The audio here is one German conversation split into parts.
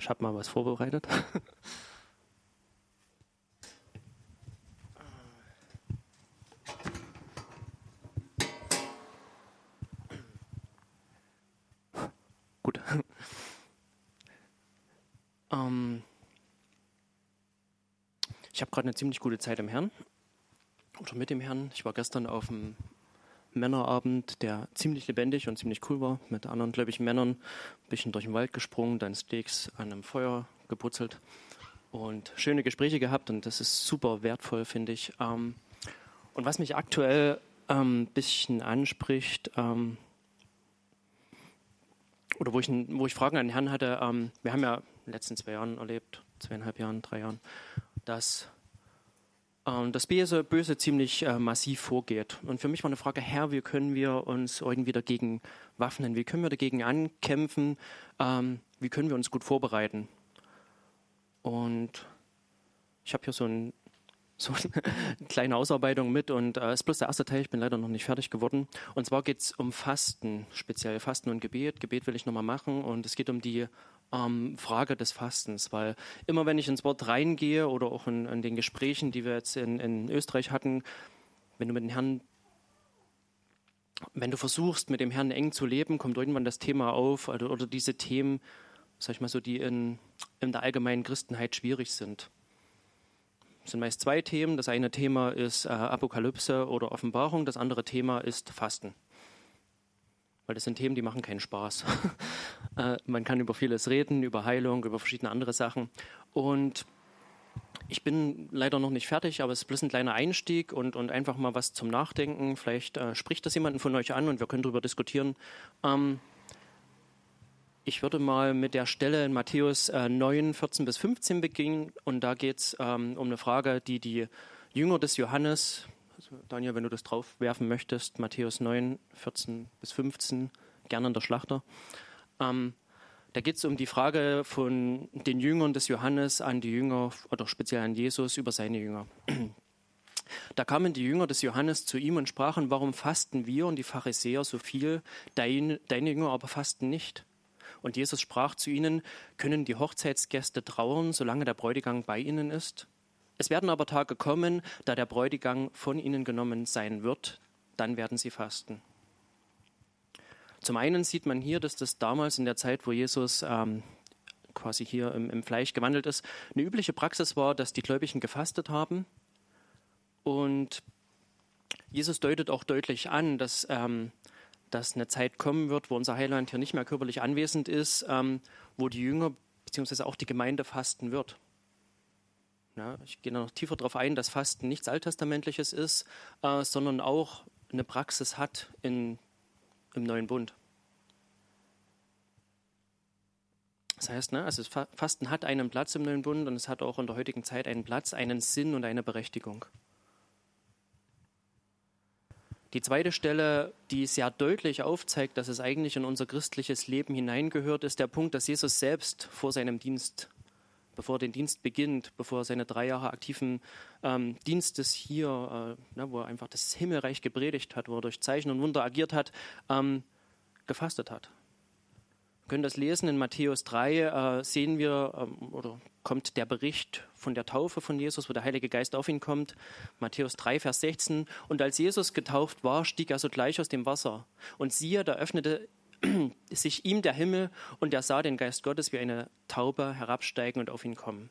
Ich habe mal was vorbereitet. Gut. Ähm, ich habe gerade eine ziemlich gute Zeit im Herrn oder mit dem Herrn. Ich war gestern auf einem Männerabend, der ziemlich lebendig und ziemlich cool war, mit anderen gläubigen Männern, ein bisschen durch den Wald gesprungen, dann Steaks an einem Feuer geputzelt und schöne Gespräche gehabt und das ist super wertvoll, finde ich. Ähm, und was mich aktuell ein ähm, bisschen anspricht, ähm, oder wo ich, wo ich Fragen an den Herrn hatte, wir haben ja in den letzten zwei Jahren erlebt, zweieinhalb Jahren, drei Jahren, dass ähm, das Böse, Böse ziemlich äh, massiv vorgeht. Und für mich war eine Frage, Herr, wie können wir uns irgendwie dagegen waffnen? Wie können wir dagegen ankämpfen? Ähm, wie können wir uns gut vorbereiten? Und ich habe hier so, ein, so, eine kleine Ausarbeitung mit und es äh, ist bloß der erste Teil, ich bin leider noch nicht fertig geworden. Und zwar geht es um Fasten, speziell Fasten und Gebet. Gebet will ich nochmal machen und es geht um die ähm, Frage des Fastens, weil immer wenn ich ins Wort reingehe oder auch in, in den Gesprächen, die wir jetzt in, in Österreich hatten, wenn du mit dem Herrn wenn du versuchst, mit dem Herrn eng zu leben, kommt irgendwann das Thema auf oder, oder diese Themen, sag ich mal so, die in, in der allgemeinen Christenheit schwierig sind. Es sind meist zwei Themen. Das eine Thema ist äh, Apokalypse oder Offenbarung, das andere Thema ist Fasten weil das sind Themen, die machen keinen Spaß. äh, man kann über vieles reden, über Heilung, über verschiedene andere Sachen. Und ich bin leider noch nicht fertig, aber es ist bloß ein kleiner Einstieg und, und einfach mal was zum Nachdenken. Vielleicht äh, spricht das jemanden von euch an und wir können darüber diskutieren. Ähm, ich würde mal mit der Stelle in Matthäus äh, 9, 14 bis 15 beginnen und da geht es ähm, um eine Frage, die die Jünger des Johannes, Daniel, wenn du das drauf werfen möchtest, Matthäus 9, 14 bis 15, gerne in der Schlachter. Ähm, da geht es um die Frage von den Jüngern des Johannes an die Jünger oder speziell an Jesus über seine Jünger. Da kamen die Jünger des Johannes zu ihm und sprachen, warum fasten wir und die Pharisäer so viel, deine, deine Jünger aber fasten nicht? Und Jesus sprach zu ihnen, können die Hochzeitsgäste trauern, solange der Bräutigam bei ihnen ist? Es werden aber Tage kommen, da der Bräutigam von ihnen genommen sein wird, dann werden sie fasten. Zum einen sieht man hier, dass das damals in der Zeit, wo Jesus ähm, quasi hier im, im, Fleisch gewandelt ist, eine übliche Praxis war, dass die Gläubigen gefastet haben. Und Jesus deutet auch deutlich an, dass, ähm, dass eine Zeit kommen wird, wo unser Heiland hier nicht mehr körperlich anwesend ist, ähm, wo die Jünger bzw. auch die Gemeinde fasten wird. Ja, ich gehe noch tiefer darauf ein, dass Fasten nichts Alttestamentliches ist, äh, sondern auch eine Praxis hat in, im Neuen Bund. Das heißt, ne, also Fasten hat einen Platz im Neuen Bund und es hat auch in der heutigen Zeit einen Platz, einen Sinn und eine Berechtigung. Die zweite Stelle, die sehr deutlich aufzeigt, dass es eigentlich in unser christliches Leben hineingehört, ist der Punkt, dass Jesus selbst vor seinem Dienst bevor er den Dienst beginnt, bevor er seine drei Jahre aktiven ähm, Dienstes hier, äh, ne, wo er einfach das Himmelreich gepredigt hat, wo er durch Zeichen und Wunder agiert hat, ähm, gefastet hat. Wir können das lesen in Matthäus 3, äh, sehen wir, ähm, oder kommt der Bericht von der Taufe von Jesus, wo der Heilige Geist auf ihn kommt. Matthäus 3, Vers 16. Und als Jesus getauft war, stieg er sogleich aus dem Wasser. Und siehe, da öffnete sich ihm der Himmel und er sah den Geist Gottes wie eine Taube herabsteigen und auf ihn kommen.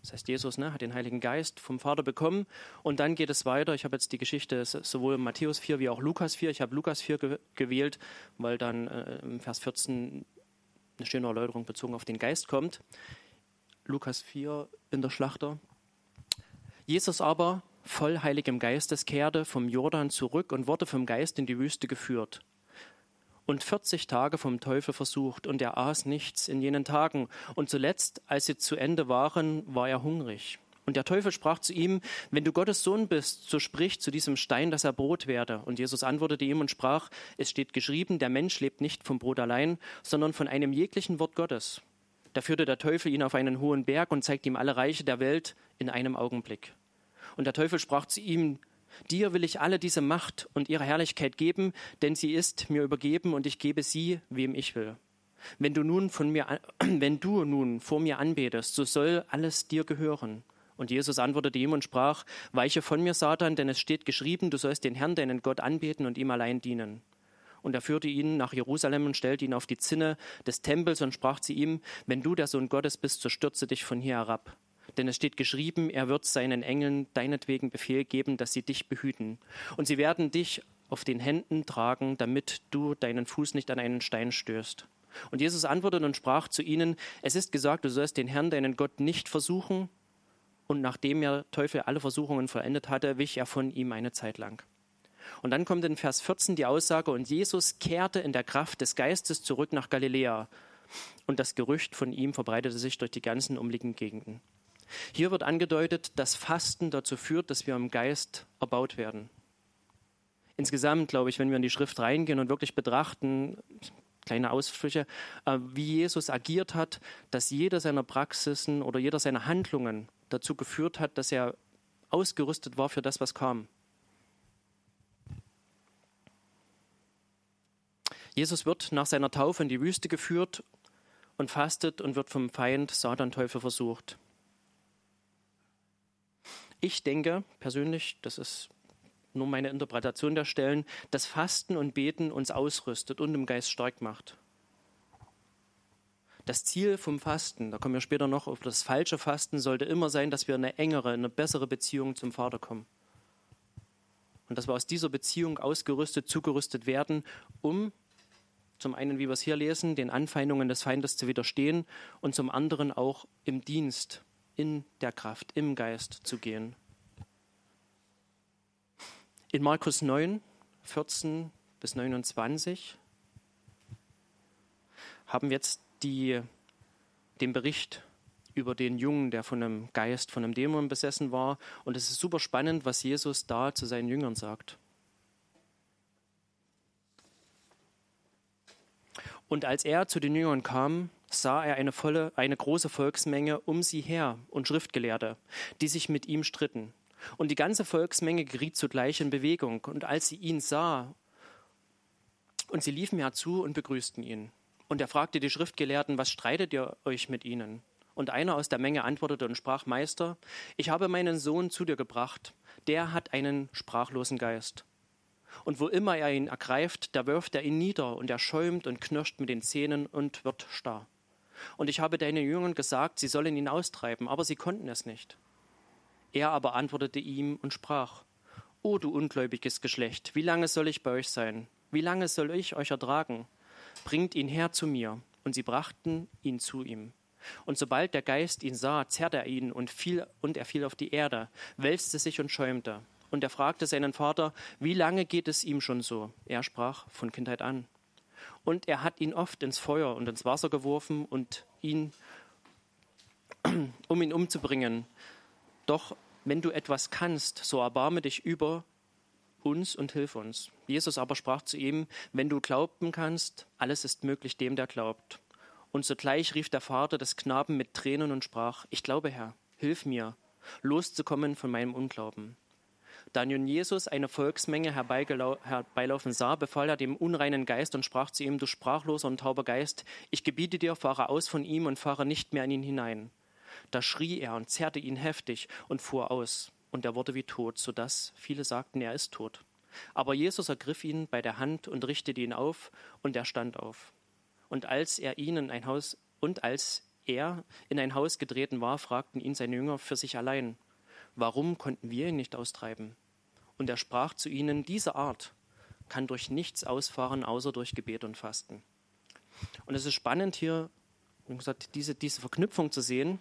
Das heißt, Jesus ne, hat den Heiligen Geist vom Vater bekommen und dann geht es weiter. Ich habe jetzt die Geschichte sowohl Matthäus 4 wie auch Lukas 4. Ich habe Lukas 4 ge gewählt, weil dann äh, im Vers 14 eine schöne Erläuterung bezogen auf den Geist kommt. Lukas 4 in der Schlachter. Jesus aber, voll heiligem Geistes, kehrte vom Jordan zurück und wurde vom Geist in die Wüste geführt und 40 Tage vom Teufel versucht, und er aß nichts in jenen Tagen. Und zuletzt, als sie zu Ende waren, war er hungrig. Und der Teufel sprach zu ihm, wenn du Gottes Sohn bist, so sprich zu diesem Stein, dass er Brot werde. Und Jesus antwortete ihm und sprach, es steht geschrieben, der Mensch lebt nicht vom Brot allein, sondern von einem jeglichen Wort Gottes. Da führte der Teufel ihn auf einen hohen Berg und zeigte ihm alle Reiche der Welt in einem Augenblick. Und der Teufel sprach zu ihm, Dir will ich alle diese Macht und ihre Herrlichkeit geben, denn sie ist mir übergeben und ich gebe sie, wem ich will. Wenn du nun von mir, wenn du nun vor mir anbetest, so soll alles dir gehören. Und Jesus antwortete ihm und sprach, weiche von mir, Satan, denn es steht geschrieben, du sollst den Herrn, deinen Gott, anbeten und ihm allein dienen. Und er führte ihn nach Jerusalem und stellte ihn auf die Zinne des Tempels und sprach zu ihm, wenn du der Sohn Gottes bist, so stürze dich von hier herab. Denn es steht geschrieben, er wird seinen Engeln deinetwegen Befehl geben, dass sie dich behüten. Und sie werden dich auf den Händen tragen, damit du deinen Fuß nicht an einen Stein stößt. Und Jesus antwortete und sprach zu ihnen, es ist gesagt, du sollst den Herrn, deinen Gott, nicht versuchen, und nachdem er Teufel alle Versuchungen vollendet hatte, wich er von ihm eine Zeit lang. Und dann kommt in Vers 14 die Aussage, und Jesus kehrte in der Kraft des Geistes zurück nach Galiläa. Und das Gerücht von ihm verbreitete sich durch die ganzen umliegenden Gegenden. Hier wird angedeutet, dass Fasten dazu führt, dass wir im Geist erbaut werden. Insgesamt, glaube ich, wenn wir in die Schrift reingehen und wirklich betrachten, kleine Ausflüche, äh, wie Jesus agiert hat, dass jeder seiner Praxisen oder jeder seiner Handlungen dazu geführt hat, dass er ausgerüstet war für das, was kam. Jesus wird nach seiner Taufe in die Wüste geführt und fastet und wird vom Feind Satan Teufel versucht. Ich denke persönlich, das ist nur meine Interpretation der Stellen, dass Fasten und Beten uns ausrüstet und im Geist stark macht. Das Ziel vom Fasten, da kommen wir später noch auf das falsche Fasten, sollte immer sein, dass wir in eine engere, eine bessere Beziehung zum Vater kommen. Und dass wir aus dieser Beziehung ausgerüstet, zugerüstet werden, um zum einen, wie wir es hier lesen, den Anfeindungen des Feindes zu widerstehen und zum anderen auch im Dienst, in der Kraft, im Geist zu gehen. In Markus 9, 14 bis 29 haben wir jetzt die, den Bericht über den Jungen, der von einem Geist, von einem Dämon besessen war. Und es ist super spannend, was Jesus da zu seinen Jüngern sagt. Und als er zu den Jüngern kam, sah er eine, volle, eine große Volksmenge um sie her und Schriftgelehrte, die sich mit ihm stritten. Und die ganze Volksmenge geriet zugleich in Bewegung. Und als sie ihn sah, und sie liefen herzu und begrüßten ihn. Und er fragte die Schriftgelehrten, was streitet ihr euch mit ihnen? Und einer aus der Menge antwortete und sprach, Meister, ich habe meinen Sohn zu dir gebracht, der hat einen sprachlosen Geist. Und wo immer er ihn ergreift, da wirft er ihn nieder, und er schäumt und knirscht mit den Zähnen und wird starr. Und ich habe deinen Jüngern gesagt, sie sollen ihn austreiben, aber sie konnten es nicht. Er aber antwortete ihm und sprach, O du ungläubiges Geschlecht, wie lange soll ich bei euch sein? Wie lange soll ich euch ertragen? bringt ihn her zu mir. Und sie brachten ihn zu ihm. Und sobald der Geist ihn sah, zerrte er ihn und, fiel, und er fiel auf die Erde, wälzte sich und schäumte. Und er fragte seinen Vater, wie lange geht es ihm schon so? Er sprach, von Kindheit an. Und er hat ihn oft ins Feuer und ins Wasser geworfen und ihn, um ihn umzubringen. Doch wenn du etwas kannst, so erbarme dich über uns und hilf uns. Jesus aber sprach zu ihm, wenn du glauben kannst, alles ist möglich dem, der glaubt. Und sogleich rief der Vater des Knaben mit Tränen und sprach, ich glaube, Herr, hilf mir, loszukommen von meinem Unglauben. Da nun Jesus eine Volksmenge herbeilaufen sah, befahl er dem unreinen Geist und sprach zu ihm, du sprachloser und tauber Geist, ich gebiete dir, fahre aus von ihm und fahre nicht mehr in ihn hinein. Da schrie er und zerrte ihn heftig und fuhr aus und er wurde wie tot, so dass viele sagten, er ist tot. Aber Jesus ergriff ihn bei der Hand und richtete ihn auf, und er stand auf. Und als er ihnen ein Haus und als er in ein Haus getreten war, fragten ihn seine Jünger für sich allein: Warum konnten wir ihn nicht austreiben? Und er sprach zu ihnen: Diese Art kann durch nichts ausfahren, außer durch Gebet und Fasten. Und es ist spannend hier, wie gesagt, diese, diese Verknüpfung zu sehen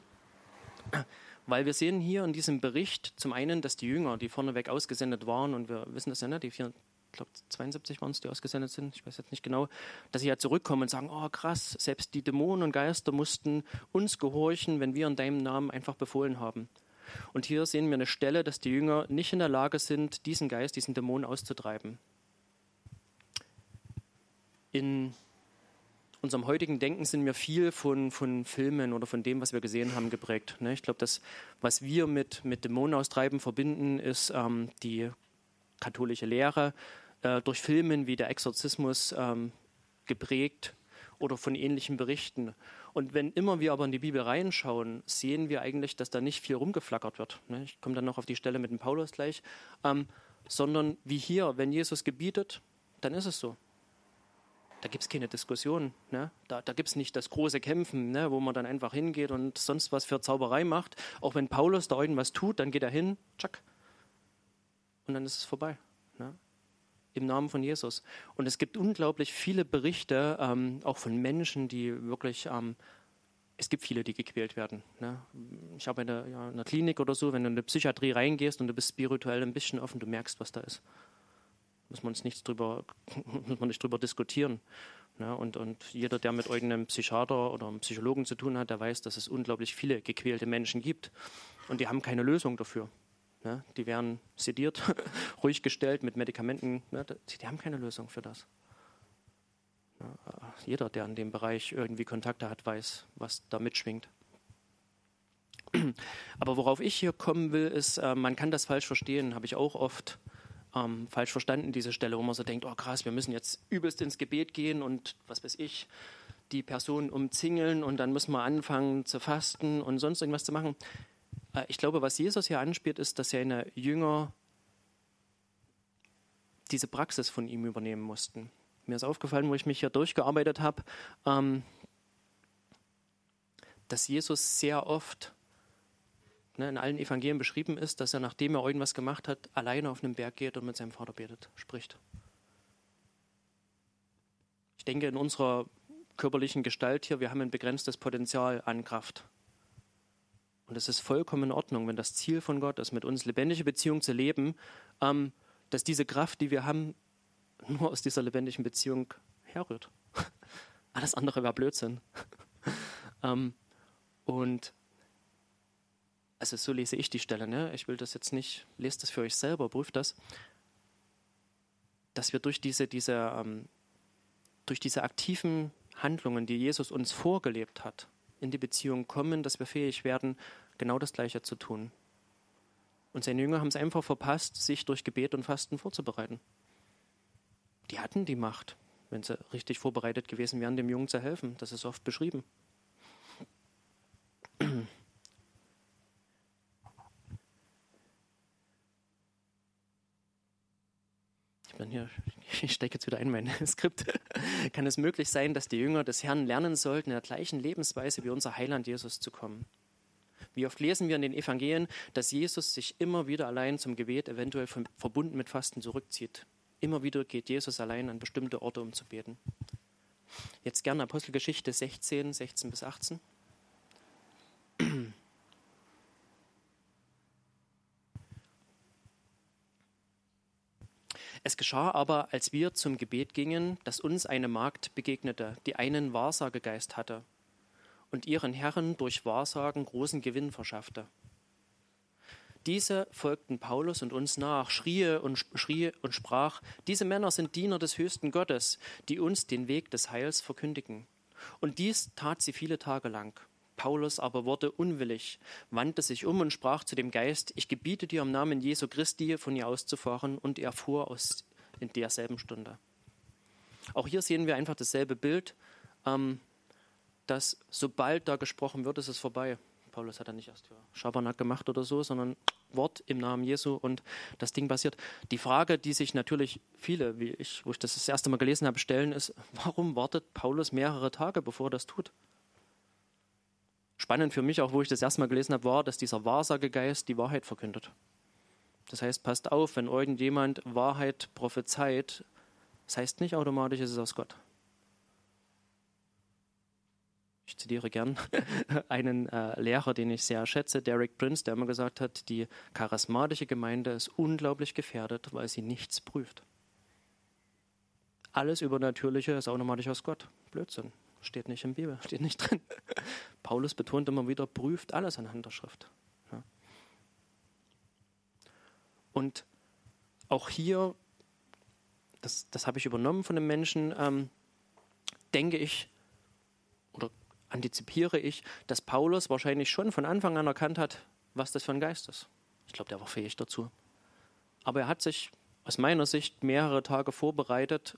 weil wir sehen hier in diesem Bericht zum einen, dass die Jünger, die vorneweg ausgesendet waren, und wir wissen das ja, ne, die vier, ich glaube 72 waren es, die ausgesendet sind, ich weiß jetzt nicht genau, dass sie ja zurückkommen und sagen, oh krass, selbst die Dämonen und Geister mussten uns gehorchen, wenn wir in deinem Namen einfach befohlen haben. Und hier sehen wir eine Stelle, dass die Jünger nicht in der Lage sind, diesen Geist, diesen Dämon auszutreiben. In unserem heutigen Denken sind wir viel von, von Filmen oder von dem, was wir gesehen haben, geprägt. Ne? Ich glaube, das, was wir mit, mit Dämonenaustreiben verbinden, ist ähm, die katholische Lehre, äh, durch Filmen wie der Exorzismus ähm, geprägt. oder von ähnlichen Berichten. Und wenn immer wir aber in die Bibel reinschauen, sehen wir eigentlich, dass da nicht viel rumgeflackert wird. Ne? Ich komme dann noch auf die Stelle mit dem Paulus gleich. Ähm, sondern wie hier, wenn Jesus gebietet, dann ist es so. Da gibt es keine Diskussion. Ne? Da, da gibt es nicht das große Kämpfen, ne? wo man dann einfach hingeht und sonst was für Zauberei macht. Auch wenn Paulus da irgendwas tut, dann geht er hin, tschack, und dann ist es vorbei. Ne? Im Namen von Jesus. Und es gibt unglaublich viele Berichte, ähm, auch von Menschen, die wirklich ähm, es gibt viele, die gequält werden. Ne? Ich habe in der, ja, in der Klinik oder so, wenn du in eine Psychiatrie reingehst und du bist spirituell ein bisschen offen, du merkst, was da ist. Muss man, nichts drüber, muss man nicht drüber diskutieren. Ne? Und, und jeder, der mit irgendeinem Psychiater oder einem Psychologen zu tun hat, der weiß, dass es unglaublich viele gequälte Menschen gibt. Und die haben keine Lösung dafür. Ne? Die werden sediert, ruhig gestellt mit Medikamenten. Ne? Die haben keine Lösung für das. Jeder, der in dem Bereich irgendwie Kontakte hat, weiß, was da mitschwingt. Aber worauf ich hier kommen will, ist, äh, man kann das falsch verstehen, habe ich auch oft ähm, falsch verstanden, diese Stelle, wo man so denkt, oh krass, wir müssen jetzt übelst ins Gebet gehen und was weiß ich, die Person umzingeln und dann müssen wir anfangen zu fasten und sonst irgendwas zu machen. Äh, ich glaube, was Jesus hier anspielt, ist, dass seine Jünger diese Praxis von ihm übernehmen mussten. Mir ist aufgefallen, wo ich mich hier durchgearbeitet habe, ähm, dass Jesus sehr oft ne, in allen Evangelien beschrieben ist, dass er, nachdem er irgendwas gemacht hat, alleine auf einen Berg geht und mit seinem Vater betet, spricht. Ich denke, in unserer körperlichen Gestalt hier, wir haben ein begrenztes Potenzial an Kraft. Und es ist vollkommen in Ordnung, wenn das Ziel von Gott ist, mit uns lebendige Beziehung zu leben, ähm, dass diese Kraft, die wir haben, nur aus dieser lebendigen Beziehung herrührt. Alles andere wäre Blödsinn. ähm, und also so lese ich die Stelle, ne? ich will das jetzt nicht, lest das für euch selber, prüft das, dass wir durch diese, diese, ähm, durch diese aktiven Handlungen, die Jesus uns vorgelebt hat, in die Beziehung kommen, dass wir fähig werden, genau das Gleiche zu tun. Und seine Jünger haben es einfach verpasst, sich durch Gebet und Fasten vorzubereiten die hatten die Macht, wenn sie richtig vorbereitet gewesen wären, dem Jungen zu helfen. Das ist oft beschrieben. Bin hier, ich stecke jetzt wieder in mein Skript. Kann es möglich sein, dass die Jünger des Herrn lernen sollten, in der gleichen Lebensweise wie unser Heiland Jesus zu kommen? Wie oft lesen wir in den Evangelien, dass Jesus sich immer wieder allein zum Gebet, eventuell verbunden mit Fasten, zurückzieht? Immer wieder geht Jesus allein an bestimmte Orte, um zu beten. Jetzt gerne Apostelgeschichte 16, 16 bis 18. Es geschah aber, als wir zum Gebet gingen, dass uns eine Magd begegnete, die einen Wahrsagegeist hatte und ihren Herren durch Wahrsagen großen Gewinn verschaffte. Diese folgten Paulus und uns nach, schrie und, schrie und sprach, diese Männer sind Diener des höchsten Gottes, die uns den Weg des Heils verkündigen. Und dies tat sie viele Tage lang. Paulus aber wurde unwillig, wandte sich um und sprach zu dem Geist, ich gebiete dir im Namen Jesu Christi, von ihr auszufahren, und er fuhr aus in derselben Stunde. Auch hier sehen wir einfach dasselbe Bild, ähm, dass sobald da gesprochen wird, ist es vorbei. Paulus hat er nicht erst Schabernack gemacht oder so, sondern Wort im Namen Jesu und das Ding passiert. Die Frage, die sich natürlich viele, wie ich, wo ich das das erste Mal gelesen habe, stellen, ist, warum wartet Paulus mehrere Tage, bevor er das tut? Spannend für mich auch, wo ich das erste Mal gelesen habe, war, dass dieser Wahrsagegeist die Wahrheit verkündet. Das heißt, passt auf, wenn irgendjemand Wahrheit prophezeit, das heißt nicht automatisch, ist es aus Gott ich zitiere gern einen äh, Lehrer, den ich sehr schätze, Derek Prince, der immer gesagt hat, die charismatische Gemeinde ist unglaublich gefährdet, weil sie nichts prüft. Alles Übernatürliche ist automatisch aus Gott. Blödsinn. Steht nicht der Bibel, steht nicht drin. Paulus betont immer wieder, prüft alles anhand der Schrift. Ja. Und auch hier, das, das habe ich übernommen von den Menschen, ähm, denke ich, antizipiere ich, dass Paulus wahrscheinlich schon von Anfang an erkannt hat, was das für ein Geist ist. Ich glaube, der war fähig dazu. Aber er hat sich aus meiner Sicht mehrere Tage vorbereitet,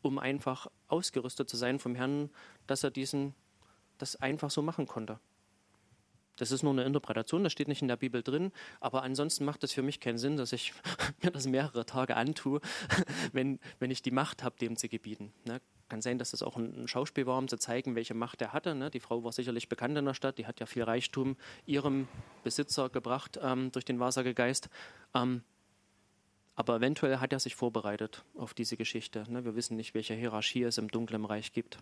um einfach ausgerüstet zu sein vom Herrn, dass er diesen, das einfach so machen konnte. Das ist nur eine Interpretation, das steht nicht in der Bibel drin, aber ansonsten macht es für mich keinen Sinn, dass ich mir das mehrere Tage antue, wenn, wenn ich die Macht habe, dem zu gebieten. Ne? Kann sein, dass das auch ein Schauspiel war, um zu zeigen, welche Macht er hatte. Ne? Die Frau war sicherlich bekannt in der Stadt, die hat ja viel Reichtum ihrem Besitzer gebracht ähm, durch den Wahrsagegeist. Ähm, aber eventuell hat er sich vorbereitet auf diese Geschichte. Ne? Wir wissen nicht, welche Hierarchie es im dunklen Reich gibt.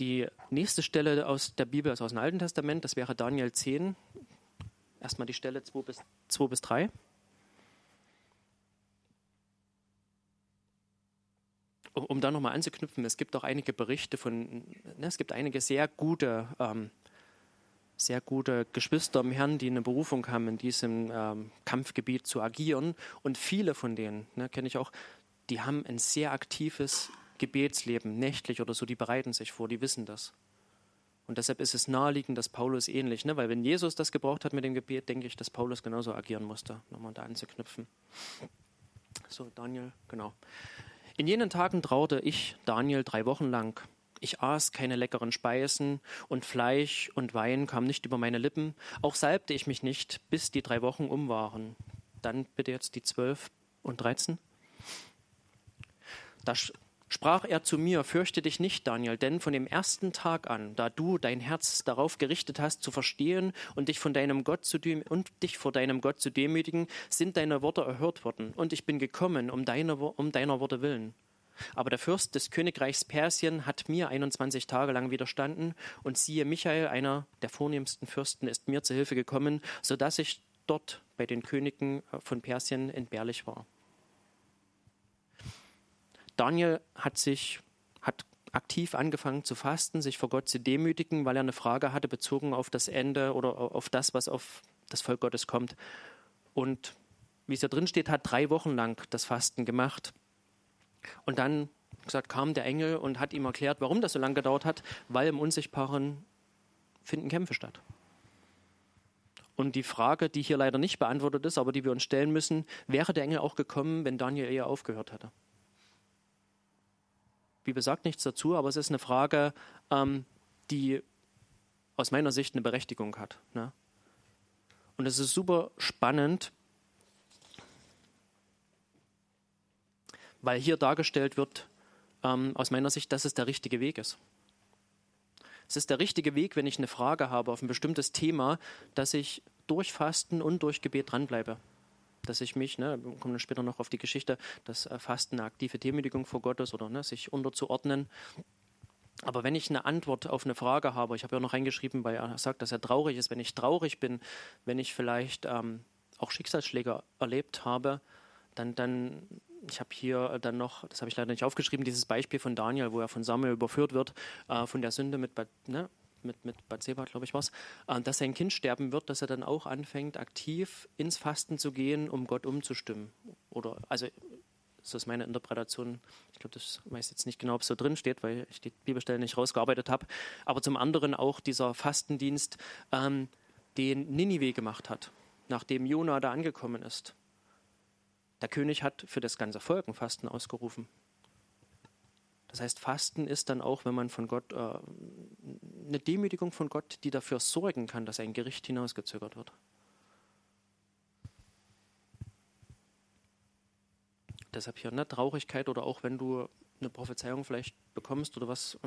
Die nächste Stelle aus der Bibel ist aus dem Alten Testament, das wäre Daniel 10. Erstmal die Stelle 2 bis, 2 bis 3. Um, um da nochmal anzuknüpfen, es gibt auch einige Berichte von, ne, es gibt einige sehr gute, ähm, sehr gute Geschwister im Herrn, die eine Berufung haben, in diesem ähm, Kampfgebiet zu agieren. Und viele von denen, ne, kenne ich auch, die haben ein sehr aktives Gebetsleben, nächtlich oder so, die bereiten sich vor, die wissen das. Und deshalb ist es naheliegend, dass Paulus ähnlich, ne? weil wenn Jesus das gebraucht hat mit dem Gebet, denke ich, dass Paulus genauso agieren musste, nochmal da anzuknüpfen. So, Daniel, genau. In jenen Tagen trauerte ich, Daniel, drei Wochen lang. Ich aß keine leckeren Speisen und Fleisch und Wein kam nicht über meine Lippen. Auch salbte ich mich nicht, bis die drei Wochen um waren. Dann bitte jetzt die zwölf und dreizehn. Da sprach er zu mir, fürchte dich nicht, Daniel, denn von dem ersten Tag an, da du dein Herz darauf gerichtet hast, zu verstehen und dich von deinem Gott zu und dich vor deinem Gott zu demütigen, sind deine Worte erhört worden, und ich bin gekommen um, deine, um deiner Worte willen. Aber der Fürst des Königreichs Persien hat mir 21 Tage lang widerstanden, und siehe, Michael, einer der vornehmsten Fürsten, ist mir zu Hilfe gekommen, so dass ich dort bei den Königen von Persien entbehrlich war. Daniel hat sich, hat aktiv angefangen zu fasten, sich vor Gott zu demütigen, weil er eine Frage hatte bezogen auf das Ende oder auf das, was auf das Volk Gottes kommt. Und wie es da drin steht, hat drei Wochen lang das Fasten gemacht. Und dann gesagt, kam der Engel und hat ihm erklärt, warum das so lange gedauert hat, weil im Unsichtbaren finden Kämpfe statt. Und die Frage, die hier leider nicht beantwortet ist, aber die wir uns stellen müssen, wäre der Engel auch gekommen, wenn Daniel eher aufgehört hätte? Bibel sagt nichts dazu, aber es ist eine Frage, ähm, die aus meiner Sicht eine Berechtigung hat. Ne? Und es ist super spannend, weil hier dargestellt wird, ähm, aus meiner Sicht, dass es der richtige Weg ist. Es ist der richtige Weg, wenn ich eine Frage habe auf ein bestimmtes Thema, dass ich durch Fasten und durch Gebet dranbleibe dass ich mich, ne, wir kommen dann später noch auf die Geschichte, dass äh, Fasten eine aktive Demütigung vor Gott ist oder ne, sich unterzuordnen. Aber wenn ich eine Antwort auf eine Frage habe, ich habe ja noch reingeschrieben, weil er sagt, dass er traurig ist, wenn ich traurig bin, wenn ich vielleicht ähm, auch Schicksalsschläge erlebt habe, dann, dann ich habe hier dann noch, das habe ich leider nicht aufgeschrieben, dieses Beispiel von Daniel, wo er von Samuel überführt wird, äh, von der Sünde mit, ne, mit, mit Bathseba, glaube ich, was, äh, dass sein Kind sterben wird, dass er dann auch anfängt, aktiv ins Fasten zu gehen, um Gott umzustimmen. Oder, also, das ist meine Interpretation. Ich glaube, das weiß jetzt nicht genau, ob es so drin steht, weil ich die Bibelstelle nicht rausgearbeitet habe. Aber zum anderen auch dieser Fastendienst, ähm, den Ninive gemacht hat, nachdem Jona da angekommen ist. Der König hat für das ganze Volk ein Fasten ausgerufen. Das heißt, Fasten ist dann auch, wenn man von Gott, äh, eine Demütigung von Gott, die dafür sorgen kann, dass ein Gericht hinausgezögert wird. Deshalb hier eine Traurigkeit oder auch wenn du eine Prophezeiung vielleicht bekommst oder was.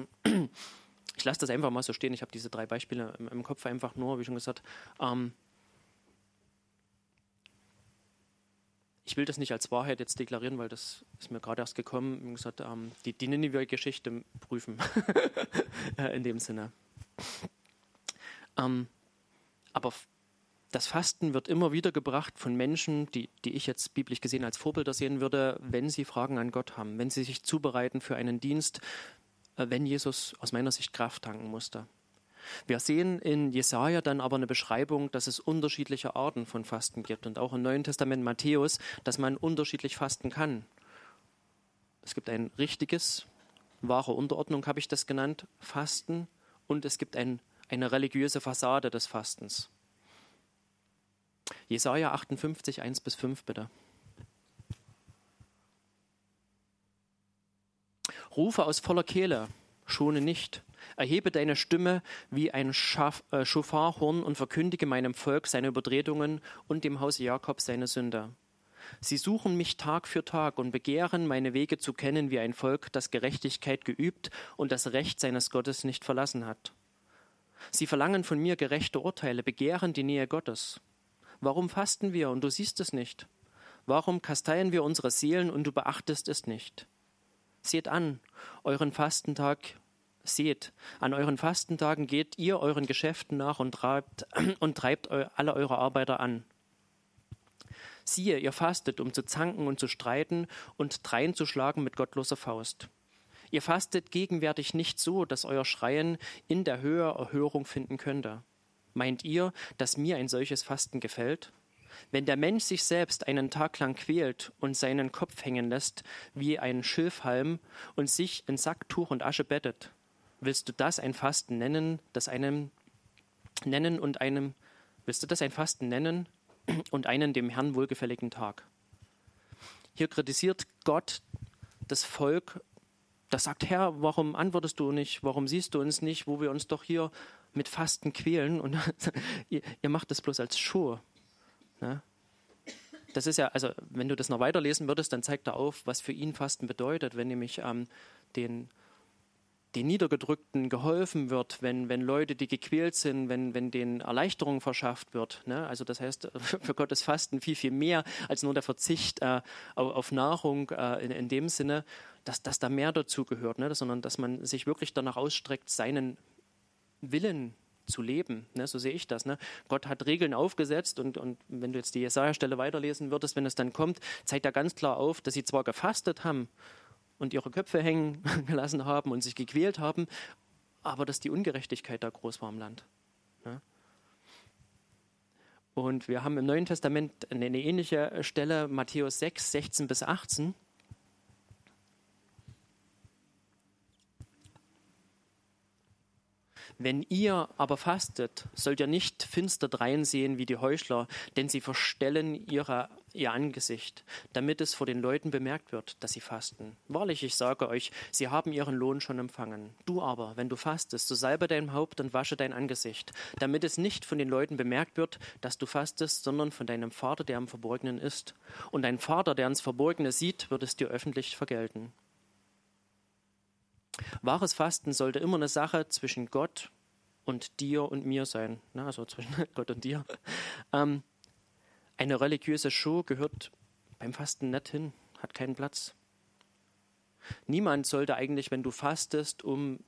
Ich lasse das einfach mal so stehen. Ich habe diese drei Beispiele im, im, Kopf einfach nur, wie schon gesagt, ähm, ich will das nicht als Wahrheit jetzt deklarieren, weil das ist mir gerade erst gekommen. Wie gesagt, ähm, die, die Ninive-Geschichte prüfen. Äh, in dem Sinne. Ähm, aber das Fasten wird immer wieder gebracht von Menschen, die, die ich jetzt biblisch gesehen als Vorbilder sehen würde, wenn sie Fragen an Gott haben, wenn sie sich zubereiten für einen Dienst, äh, wenn Jesus aus meiner Sicht Kraft tanken musste. Wir sehen in Jesaja dann aber eine Beschreibung, dass es unterschiedliche Arten von Fasten gibt und auch im Neuen Testament Matthäus, dass man unterschiedlich fasten kann. Es gibt ein richtiges, wahre Unterordnung, habe ich das genannt, Fasten und es gibt ein, eine religiöse Fassade des Fastens. Jesaja 58, 1 bis 5, bitte. Rufe aus voller Kehle, schone nicht. Erhebe deine Stimme wie ein Schaf, äh, Schofarhorn und verkündige meinem Volk seine Übertretungen und dem Hause Jakob seine Sünde. Sie suchen mich Tag für Tag und begehren, meine Wege zu kennen wie ein Volk, das Gerechtigkeit geübt und das Recht seines Gottes nicht verlassen hat. Sie verlangen von mir gerechte Urteile, begehren die Nähe Gottes. Warum fasten wir und du siehst es nicht? Warum kasteien wir unsere Seelen und du beachtest es nicht? Seht an, euren Fastentag, seht, an euren Fastentagen geht ihr euren Geschäften nach und treibt, und treibt alle eure Arbeiter an. Siehe, ihr fastet, um zu zanken und zu streiten und dreinzuschlagen mit gottloser Faust. Ihr fastet gegenwärtig nicht so, dass euer Schreien in der Höhe Erhörung finden könnte. Meint ihr, dass mir ein solches Fasten gefällt? Wenn der Mensch sich selbst einen Tag lang quält und seinen Kopf hängen lässt wie ein Schilfhalm und sich in Sacktuch und Asche bettet, willst du das ein Fasten nennen, das einem nennen und einem willst du das ein Fasten nennen und einen dem Herrn wohlgefälligen Tag? Hier kritisiert Gott das Volk, das sagt, Herr, warum antwortest du nicht, warum siehst du uns nicht, wo wir uns doch hier mit Fasten quälen und ihr, ihr macht das bloß als Show. Ne? Das ist ja, also wenn du das noch weiterlesen würdest, dann zeigt er auf, was für ihn Fasten bedeutet, wenn nämlich ähm, den, den Niedergedrückten geholfen wird, wenn, wenn Leute, die gequält sind, wenn, wenn denen Erleichterung verschafft wird. Ne? Also das heißt, für Gott ist Fasten viel, viel mehr als nur der Verzicht äh, auf, Nahrung äh, in, in, dem Sinne, dass, dass da mehr dazu gehört, ne? sondern dass man sich wirklich danach ausstreckt, seinen Willen zu leben. Ne, so sehe ich das. Ne? Gott hat Regeln aufgesetzt und, und wenn du jetzt die Jesaja-Stelle weiterlesen würdest, wenn es dann kommt, zeigt er ganz klar auf, dass sie zwar gefastet haben und ihre Köpfe hängen gelassen haben und sich gequält haben, aber dass die Ungerechtigkeit da groß war im Land. Ne? Und wir haben im Neuen Testament eine, eine ähnliche Stelle, Matthäus 6, 16 bis 18. Wenn ihr aber fastet, sollt ihr nicht finster dreinsehen wie die Heuchler, denn sie verstellen ihre, ihr Angesicht, damit es vor den Leuten bemerkt wird, dass sie fasten. Wahrlich, ich sage euch, sie haben ihren Lohn schon empfangen. Du aber, wenn du fastest, so salbe dein Haupt und wasche dein Angesicht, damit es nicht von den Leuten bemerkt wird, dass du fastest, sondern von deinem Vater, der im Verborgenen ist. Und dein Vater, der ins Verborgene sieht, wird es dir öffentlich vergelten. Wahres Fasten sollte immer eine Sache zwischen Gott und dir und mir sein, ne? also zwischen Gott und dir. Ähm, eine religiöse Show gehört beim Fasten nicht hin, hat keinen Platz. Niemand sollte eigentlich, wenn du fastest, um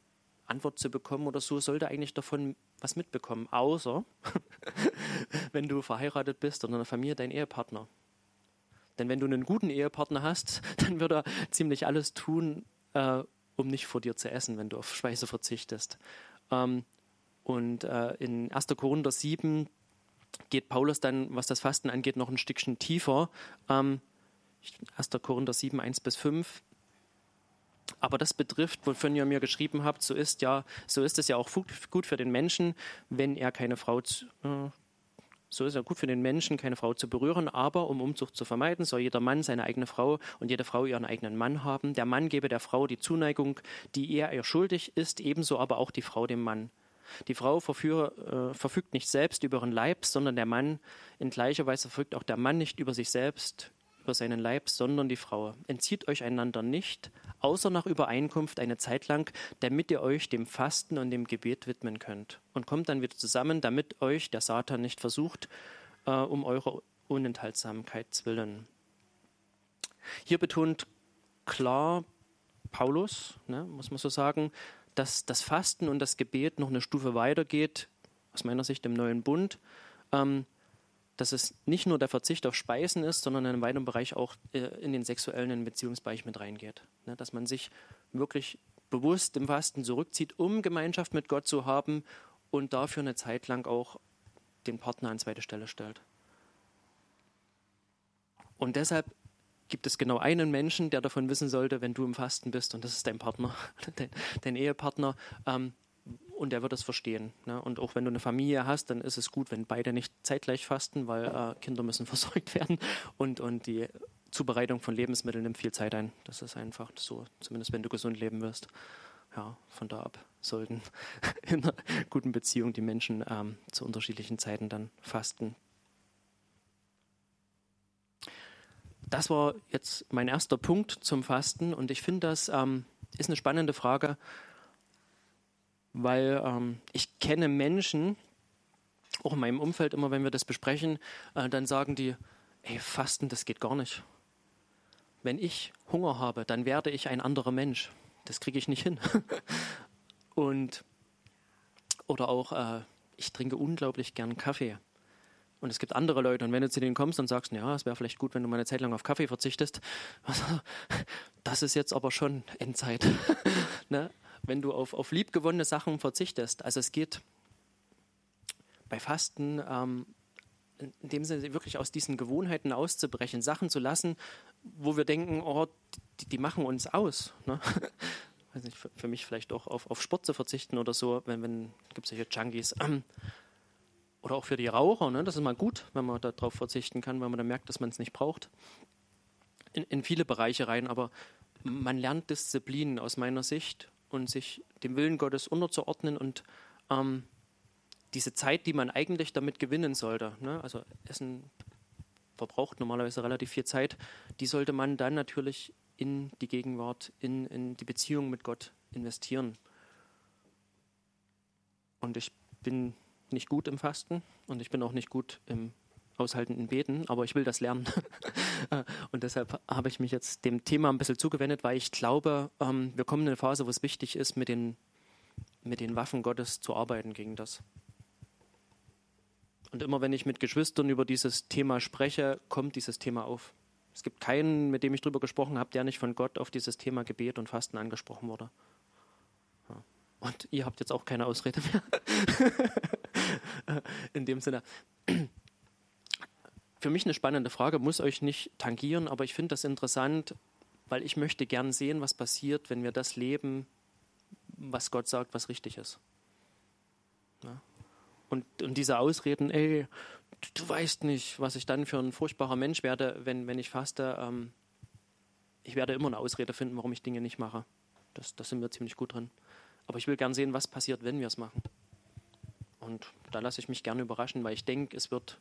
Antwort zu bekommen oder so, sollte eigentlich davon was mitbekommen, außer wenn du verheiratet bist oder eine Familie, dein Ehepartner. Denn wenn du einen guten Ehepartner hast, dann wird er ziemlich alles tun, äh, um nicht vor dir zu essen, wenn du auf Speise verzichtest. Ähm, und äh, in 1. Korinther 7 geht Paulus dann, was das Fasten angeht, noch ein Stückchen tiefer. Ähm, 1. Korinther 7, 1 bis 5. Aber das betrifft, wovon ihr mir geschrieben habt, so ist ja, so ist es ja auch gut für den Menschen, wenn er keine Frau, zu, äh, so ist ja gut für den Menschen, keine Frau zu berühren, aber um Umzucht zu vermeiden, soll jeder Mann seine eigene Frau und jede Frau ihren eigenen Mann haben. Der Mann gebe der Frau die Zuneigung, die er ihr schuldig ist, ebenso aber auch die Frau dem Mann. Die Frau verführe, äh, verfügt nicht selbst über ihren Leib, sondern der Mann. In gleicher Weise verfügt auch der Mann nicht über sich selbst, über seinen Leib, sondern die Frau. Entzieht euch einander nicht, außer nach Übereinkunft eine Zeit lang, damit ihr euch dem Fasten und dem Gebet widmen könnt. Und kommt dann wieder zusammen, damit euch der Satan nicht versucht, äh, um eure Unenthaltsamkeit willen. Hier betont klar Paulus, ne, muss man so sagen, dass das Fasten und das Gebet noch eine Stufe weitergeht, aus meiner Sicht im neuen Bund, ähm, dass es nicht nur der Verzicht auf Speisen ist, sondern in einem weiteren Bereich auch äh, in den sexuellen Beziehungsbereich mit reingeht. Ne? Dass man sich wirklich bewusst im Fasten zurückzieht, um Gemeinschaft mit Gott zu haben und dafür eine Zeit lang auch den Partner an zweite Stelle stellt. Und deshalb gibt es genau einen Menschen, der davon wissen sollte, wenn du im Fasten bist, und das ist dein Partner, dein, dein Ehepartner. Ähm, und der wird es verstehen. Ne? Und auch wenn du eine Familie hast, dann ist es gut, wenn beide nicht zeitgleich fasten, weil äh, Kinder müssen versorgt werden und, und die Zubereitung von Lebensmitteln nimmt viel Zeit ein. Das ist einfach so, zumindest wenn du gesund leben wirst. Ja, von da ab sollten in einer guten Beziehung die Menschen ähm, zu unterschiedlichen Zeiten dann fasten. Das war jetzt mein erster Punkt zum Fasten und ich finde, das ähm, ist eine spannende Frage, weil ähm, ich kenne Menschen, auch in meinem Umfeld immer, wenn wir das besprechen, äh, dann sagen die, ey, Fasten, das geht gar nicht. Wenn ich Hunger habe, dann werde ich ein anderer Mensch. Das kriege ich nicht hin. Und oder auch, äh, ich trinke unglaublich gern Kaffee. Und es gibt andere Leute, und wenn du zu denen kommst und sagst, ja, es wäre vielleicht gut, wenn du mal eine Zeit lang auf Kaffee verzichtest, das ist jetzt aber schon Endzeit. ne? Wenn du auf, auf liebgewonnene Sachen verzichtest. Also es geht bei Fasten ähm, in dem Sinne wirklich aus diesen Gewohnheiten auszubrechen, Sachen zu lassen, wo wir denken, oh, die, die machen uns aus. Ne? Weiß nicht, für, für, mich vielleicht auch auf, auf Sport zu verzichten oder so, wenn, wenn gibt es solche Junkies. Ähm, oder auch für die Raucher, ne? das ist mal gut, wenn man darauf verzichten kann, weil man dann merkt, dass man es nicht braucht. In, in viele Bereiche rein, aber man lernt Disziplin aus meiner Sicht und sich dem Willen Gottes unterzuordnen und ähm, diese Zeit, die man eigentlich damit gewinnen sollte, ne? also Essen verbraucht normalerweise relativ viel Zeit, die sollte man dann natürlich in die Gegenwart, in, in die Beziehung mit Gott investieren. Und ich bin nicht gut im Fasten und ich bin auch nicht gut im aushaltenden Beten, aber ich will das lernen. und deshalb habe ich mich jetzt dem Thema ein bisschen zugewendet, weil ich glaube, ähm, wir kommen in eine Phase, wo es wichtig ist, mit den, mit den Waffen Gottes zu arbeiten gegen das. Und immer wenn ich mit Geschwistern über dieses Thema spreche, kommt dieses Thema auf. Es gibt keinen, mit dem ich darüber gesprochen habe, der nicht von Gott auf dieses Thema Gebet und Fasten angesprochen wurde. Und ihr habt jetzt auch keine Ausrede mehr. In dem Sinne. Für mich eine spannende Frage, muss euch nicht tangieren, aber ich finde das interessant, weil ich möchte gern sehen, was passiert, wenn wir das leben, was Gott sagt, was richtig ist. Ja. Und, und diese Ausreden, ey, du, du, weißt nicht, was ich dann für ein furchtbarer Mensch werde, wenn, wenn ich faste. Ähm, ich werde immer eine Ausrede finden, warum ich Dinge nicht mache. Das, das sind wir ziemlich gut drin. Aber ich will gern sehen, was passiert, wenn wir es machen. Und da lasse ich mich gerne überraschen, weil ich denke, es wird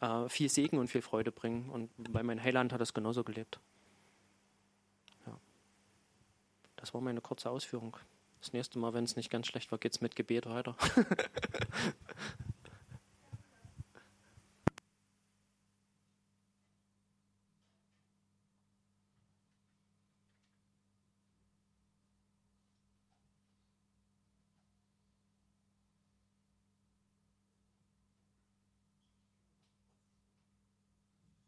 äh, viel Segen und viel Freude bringen. Und weil mein Heiland hat es genauso gelebt. Ja. Das war meine kurze Ausführung. Das nächste Mal, wenn es nicht ganz schlecht war, geht es mit Gebet weiter.